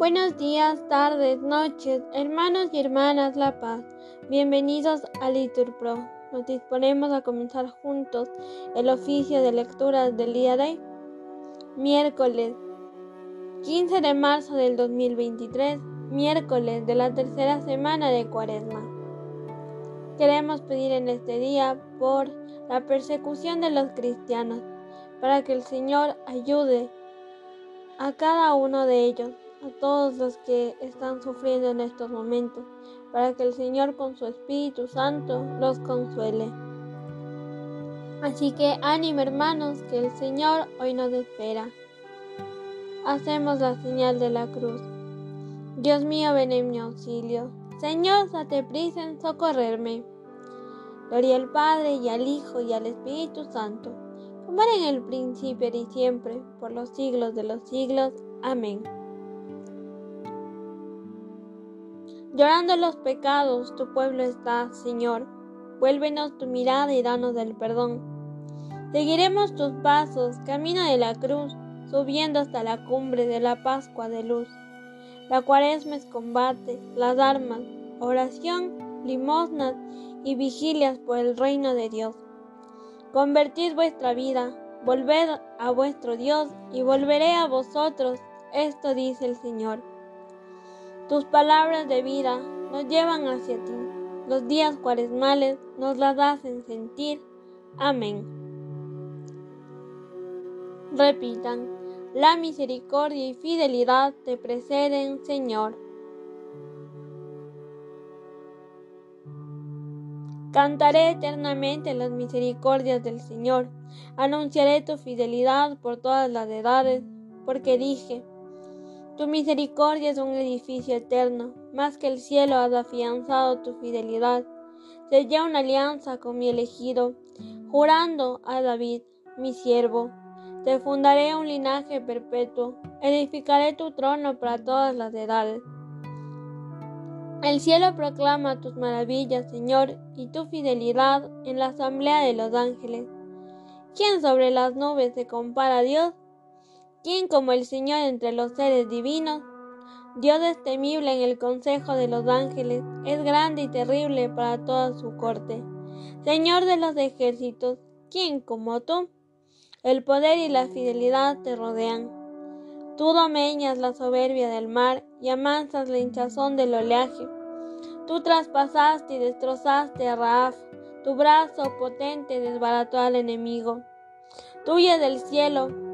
Buenos días, tardes, noches, hermanos y hermanas La Paz. Bienvenidos a Liturpro. Nos disponemos a comenzar juntos el oficio de lectura del día de miércoles 15 de marzo del 2023, miércoles de la tercera semana de Cuaresma. Queremos pedir en este día por la persecución de los cristianos, para que el Señor ayude a cada uno de ellos, a todos los que están sufriendo en estos momentos, para que el Señor con su Espíritu Santo los consuele. Así que ánimo hermanos, que el Señor hoy nos espera. Hacemos la señal de la cruz. Dios mío, ven en mi auxilio. Señor, date prisa en socorrerme. Gloria al Padre y al Hijo y al Espíritu Santo como en el principio y siempre, por los siglos de los siglos. Amén. Llorando los pecados, tu pueblo está, Señor. Vuélvenos tu mirada y danos del perdón. Seguiremos tus pasos, camino de la cruz, subiendo hasta la cumbre de la Pascua de luz. La cuaresma es combate, las armas, oración, limosnas y vigilias por el reino de Dios. Convertid vuestra vida, volved a vuestro Dios y volveré a vosotros. Esto dice el Señor. Tus palabras de vida nos llevan hacia ti. Los días cuaresmales nos las hacen sentir. Amén. Repitan, la misericordia y fidelidad te preceden, Señor. Cantaré eternamente las misericordias del Señor. Anunciaré tu fidelidad por todas las edades, porque dije, tu misericordia es un edificio eterno, más que el cielo has afianzado tu fidelidad. Sellé una alianza con mi elegido, jurando a David, mi siervo. Te fundaré un linaje perpetuo, edificaré tu trono para todas las edades. El cielo proclama tus maravillas, Señor, y tu fidelidad en la asamblea de los ángeles. ¿Quién sobre las nubes se compara a Dios? ¿Quién como el Señor entre los seres divinos? Dios es temible en el consejo de los ángeles, es grande y terrible para toda su corte. Señor de los ejércitos, ¿quién como tú? El poder y la fidelidad te rodean. Tú domeñas la soberbia del mar y amansas la hinchazón del oleaje. Tú traspasaste y destrozaste a Raaf, tu brazo potente desbarató al enemigo. Tuya es el cielo,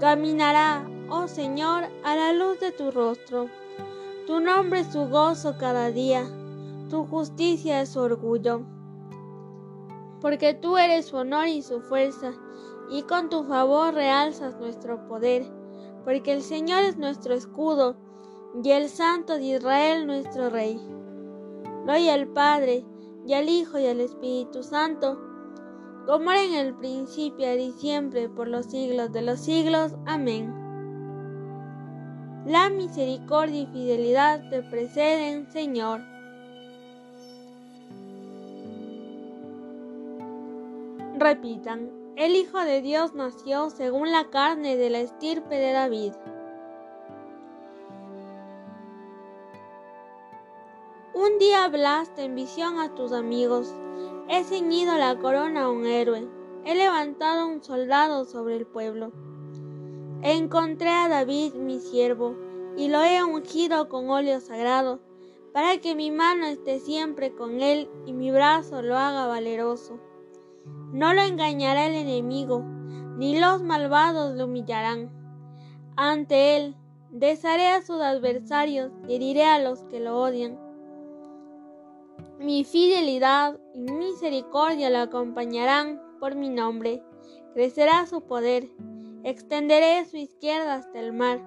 Caminará, oh Señor, a la luz de tu rostro. Tu nombre es su gozo cada día, tu justicia es su orgullo. Porque tú eres su honor y su fuerza, y con tu favor realzas nuestro poder porque el Señor es nuestro escudo y el Santo de Israel nuestro Rey. Gloria al Padre, y al Hijo, y al Espíritu Santo, como era en el principio y siempre, por los siglos de los siglos. Amén. La misericordia y fidelidad te preceden, Señor. Repitan. El Hijo de Dios nació según la carne de la estirpe de David. Un día hablaste en visión a tus amigos. He ceñido la corona a un héroe. He levantado un soldado sobre el pueblo. Encontré a David, mi siervo, y lo he ungido con óleo sagrado, para que mi mano esté siempre con él y mi brazo lo haga valeroso. No lo engañará el enemigo, ni los malvados lo humillarán. Ante él desharé a sus adversarios y heriré a los que lo odian. Mi fidelidad y misericordia lo acompañarán por mi nombre. Crecerá su poder. Extenderé su izquierda hasta el mar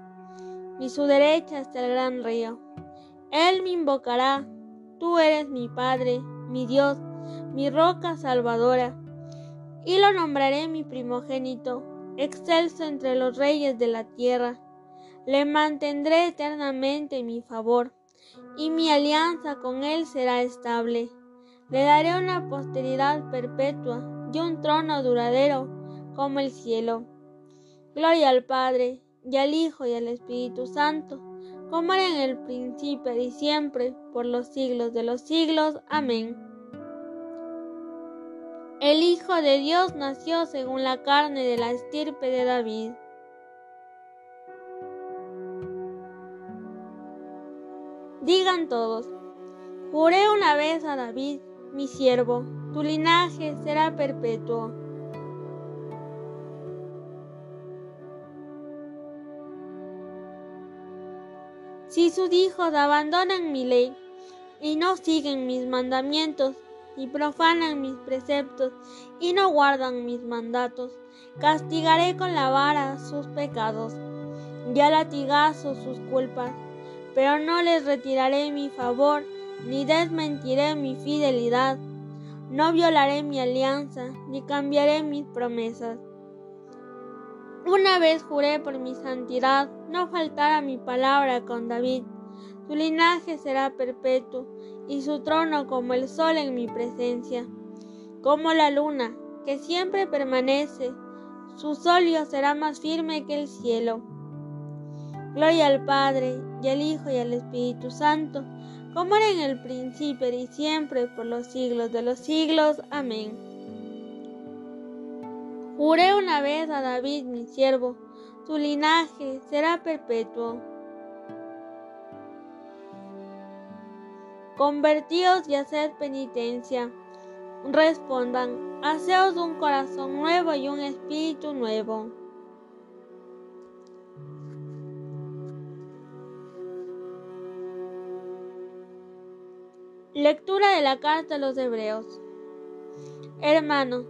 y su derecha hasta el gran río. Él me invocará, tú eres mi Padre, mi Dios, mi roca salvadora, y lo nombraré mi primogénito, excelso entre los reyes de la tierra. Le mantendré eternamente mi favor, y mi alianza con él será estable. Le daré una posteridad perpetua y un trono duradero como el cielo. Gloria al Padre, y al Hijo, y al Espíritu Santo, como era en el principio y siempre, por los siglos de los siglos. Amén. El Hijo de Dios nació según la carne de la estirpe de David. Digan todos, juré una vez a David, mi siervo, tu linaje será perpetuo. Si sus hijos abandonan mi ley y no siguen mis mandamientos, y profanan mis preceptos y no guardan mis mandatos, castigaré con la vara sus pecados y a latigazo sus culpas pero no les retiraré mi favor, ni desmentiré mi fidelidad. No violaré mi alianza, ni cambiaré mis promesas. Una vez juré por mi santidad no faltar a mi palabra con David. Su linaje será perpetuo y su trono como el sol en mi presencia, como la luna, que siempre permanece. Su solio será más firme que el cielo. Gloria al Padre, y al Hijo, y al Espíritu Santo, como era en el principio y siempre, por los siglos de los siglos. Amén. Juré una vez a David, mi siervo, su linaje será perpetuo. Convertíos y haced penitencia. Respondan, haceos un corazón nuevo y un espíritu nuevo. Lectura de la carta a los Hebreos. Hermano,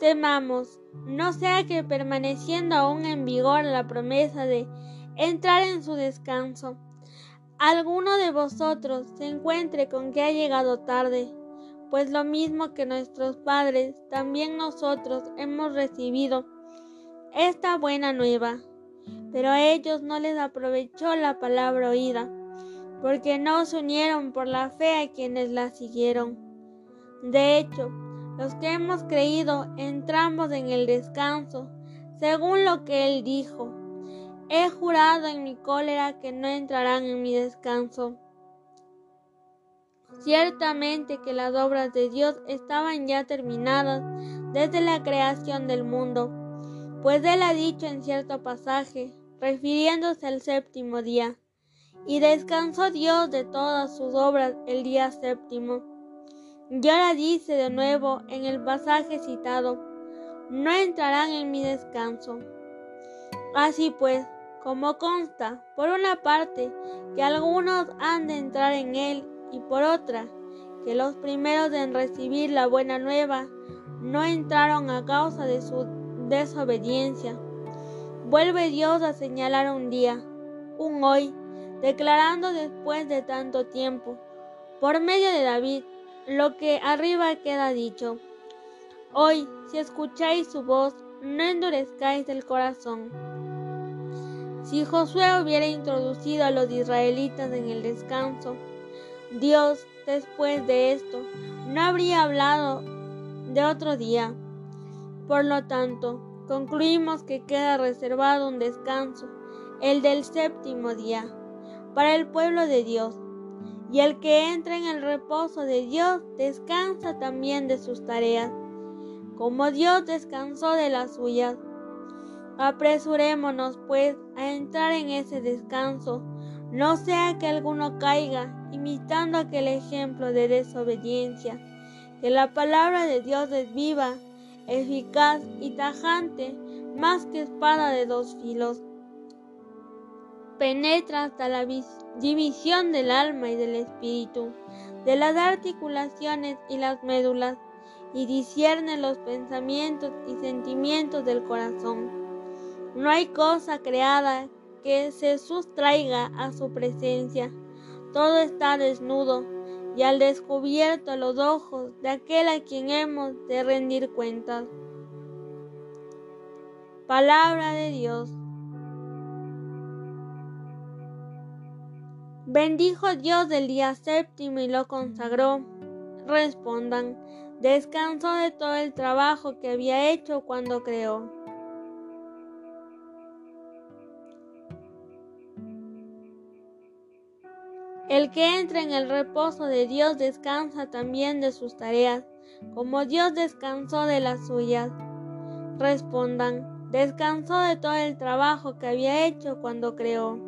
temamos, no sea que permaneciendo aún en vigor la promesa de entrar en su descanso, alguno de vosotros se encuentre con que ha llegado tarde, pues lo mismo que nuestros padres, también nosotros hemos recibido esta buena nueva, pero a ellos no les aprovechó la palabra oída porque no se unieron por la fe a quienes la siguieron. De hecho, los que hemos creído entramos en el descanso, según lo que él dijo. He jurado en mi cólera que no entrarán en mi descanso. Ciertamente que las obras de Dios estaban ya terminadas desde la creación del mundo, pues él ha dicho en cierto pasaje, refiriéndose al séptimo día, y descansó Dios de todas sus obras el día séptimo. Y ahora dice de nuevo en el pasaje citado, no entrarán en mi descanso. Así pues, como consta, por una parte, que algunos han de entrar en él, y por otra, que los primeros en recibir la buena nueva no entraron a causa de su desobediencia. Vuelve Dios a señalar un día, un hoy, declarando después de tanto tiempo, por medio de David, lo que arriba queda dicho. Hoy, si escucháis su voz, no endurezcáis el corazón. Si Josué hubiera introducido a los israelitas en el descanso, Dios, después de esto, no habría hablado de otro día. Por lo tanto, concluimos que queda reservado un descanso, el del séptimo día para el pueblo de Dios. Y el que entra en el reposo de Dios descansa también de sus tareas, como Dios descansó de las suyas. Apresurémonos, pues, a entrar en ese descanso, no sea que alguno caiga imitando aquel ejemplo de desobediencia, que la palabra de Dios es viva, eficaz y tajante, más que espada de dos filos penetra hasta la división del alma y del espíritu, de las articulaciones y las médulas, y discierne los pensamientos y sentimientos del corazón. No hay cosa creada que se sustraiga a su presencia. todo está desnudo y al descubierto los ojos de aquel a quien hemos de rendir cuentas. Palabra de Dios. Bendijo Dios del día séptimo y lo consagró. Respondan, descansó de todo el trabajo que había hecho cuando creó. El que entra en el reposo de Dios descansa también de sus tareas, como Dios descansó de las suyas. Respondan, descansó de todo el trabajo que había hecho cuando creó.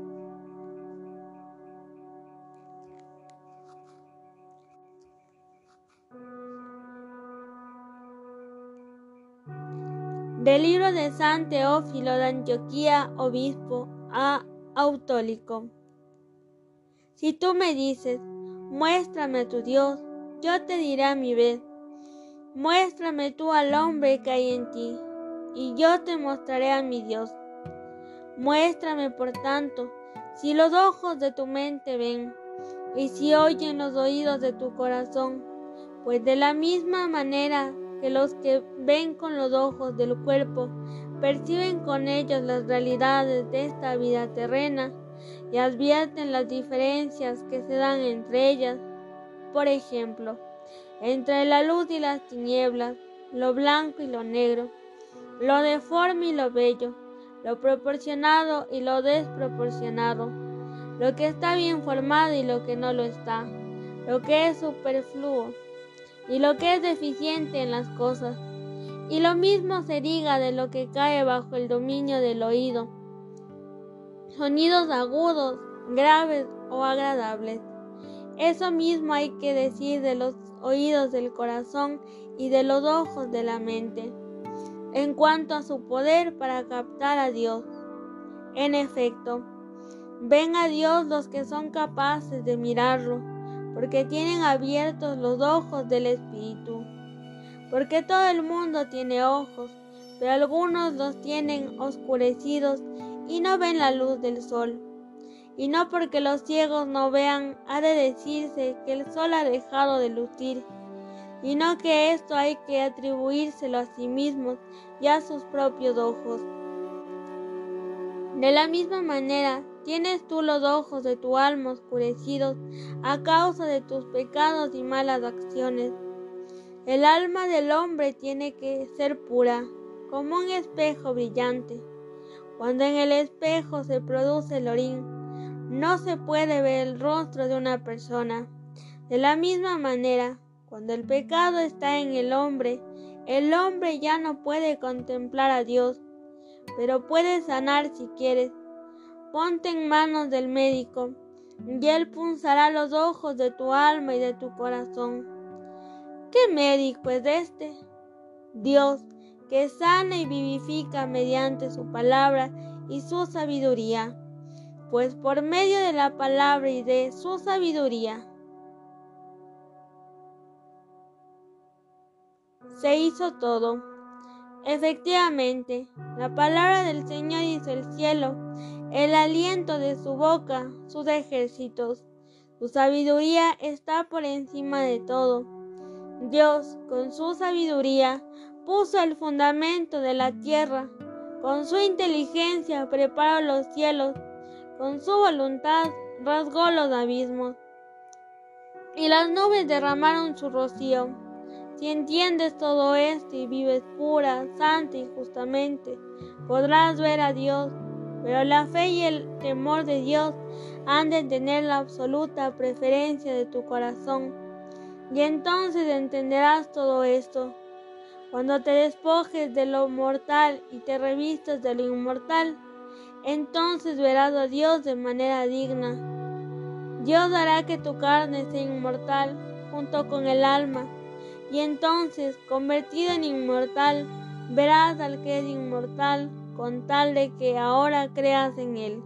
Del libro de San Teófilo de Antioquía, obispo a Autólico. Si tú me dices, muéstrame tu Dios, yo te diré a mi vez, muéstrame tú al hombre que hay en ti, y yo te mostraré a mi Dios. Muéstrame, por tanto, si los ojos de tu mente ven, y si oyen los oídos de tu corazón, pues de la misma manera que los que ven con los ojos del cuerpo perciben con ellos las realidades de esta vida terrena, y advierten las diferencias que se dan entre ellas. Por ejemplo, entre la luz y las tinieblas, lo blanco y lo negro, lo deforme y lo bello, lo proporcionado y lo desproporcionado, lo que está bien formado y lo que no lo está, lo que es superfluo y lo que es deficiente en las cosas. Y lo mismo se diga de lo que cae bajo el dominio del oído sonidos agudos, graves o agradables. Eso mismo hay que decir de los oídos del corazón y de los ojos de la mente, en cuanto a su poder para captar a Dios. En efecto, ven a Dios los que son capaces de mirarlo, porque tienen abiertos los ojos del Espíritu. Porque todo el mundo tiene ojos, pero algunos los tienen oscurecidos y no ven la luz del sol. Y no porque los ciegos no vean, ha de decirse que el sol ha dejado de lucir, y no que esto hay que atribuírselo a sí mismos y a sus propios ojos. De la misma manera, tienes tú los ojos de tu alma oscurecidos a causa de tus pecados y malas acciones. El alma del hombre tiene que ser pura, como un espejo brillante cuando en el espejo se produce el orín, no se puede ver el rostro de una persona. De la misma manera, cuando el pecado está en el hombre, el hombre ya no puede contemplar a Dios, pero puede sanar si quieres. Ponte en manos del médico, y él punzará los ojos de tu alma y de tu corazón. ¿Qué médico es este? Dios, que sana y vivifica mediante su palabra y su sabiduría, pues por medio de la palabra y de su sabiduría se hizo todo. Efectivamente, la palabra del Señor hizo el cielo, el aliento de su boca, sus ejércitos. Su sabiduría está por encima de todo. Dios, con su sabiduría, puso el fundamento de la tierra, con su inteligencia preparó los cielos, con su voluntad rasgó los abismos, y las nubes derramaron su rocío. Si entiendes todo esto y vives pura, santa y justamente, podrás ver a Dios, pero la fe y el temor de Dios han de tener la absoluta preferencia de tu corazón, y entonces entenderás todo esto. Cuando te despojes de lo mortal y te revistas de lo inmortal, entonces verás a Dios de manera digna. Dios hará que tu carne sea inmortal junto con el alma, y entonces, convertido en inmortal, verás al que es inmortal con tal de que ahora creas en él.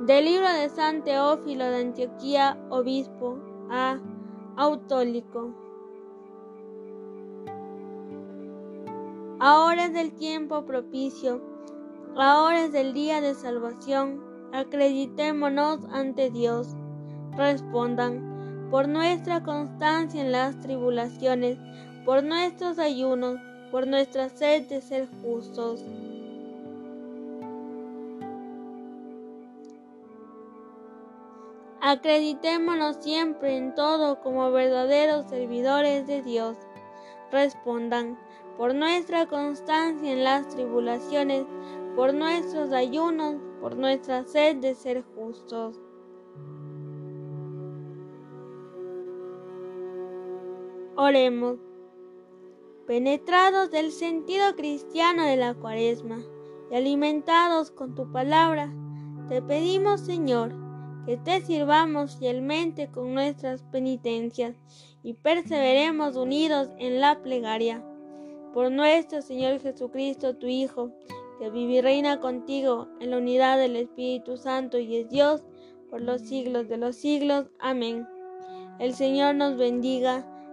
Del libro de San Teófilo de Antioquía, obispo, a Autólico. Ahora es del tiempo propicio, ahora es del día de salvación, acreditémonos ante Dios. Respondan, por nuestra constancia en las tribulaciones, por nuestros ayunos, por nuestra sed de ser justos. Acreditémonos siempre en todo como verdaderos servidores de Dios. Respondan, por nuestra constancia en las tribulaciones, por nuestros ayunos, por nuestra sed de ser justos. Oremos. Penetrados del sentido cristiano de la cuaresma y alimentados con tu palabra, te pedimos, Señor, que te sirvamos fielmente con nuestras penitencias y perseveremos unidos en la plegaria. Por nuestro Señor Jesucristo, tu Hijo, que vive y reina contigo en la unidad del Espíritu Santo y es Dios por los siglos de los siglos. Amén. El Señor nos bendiga,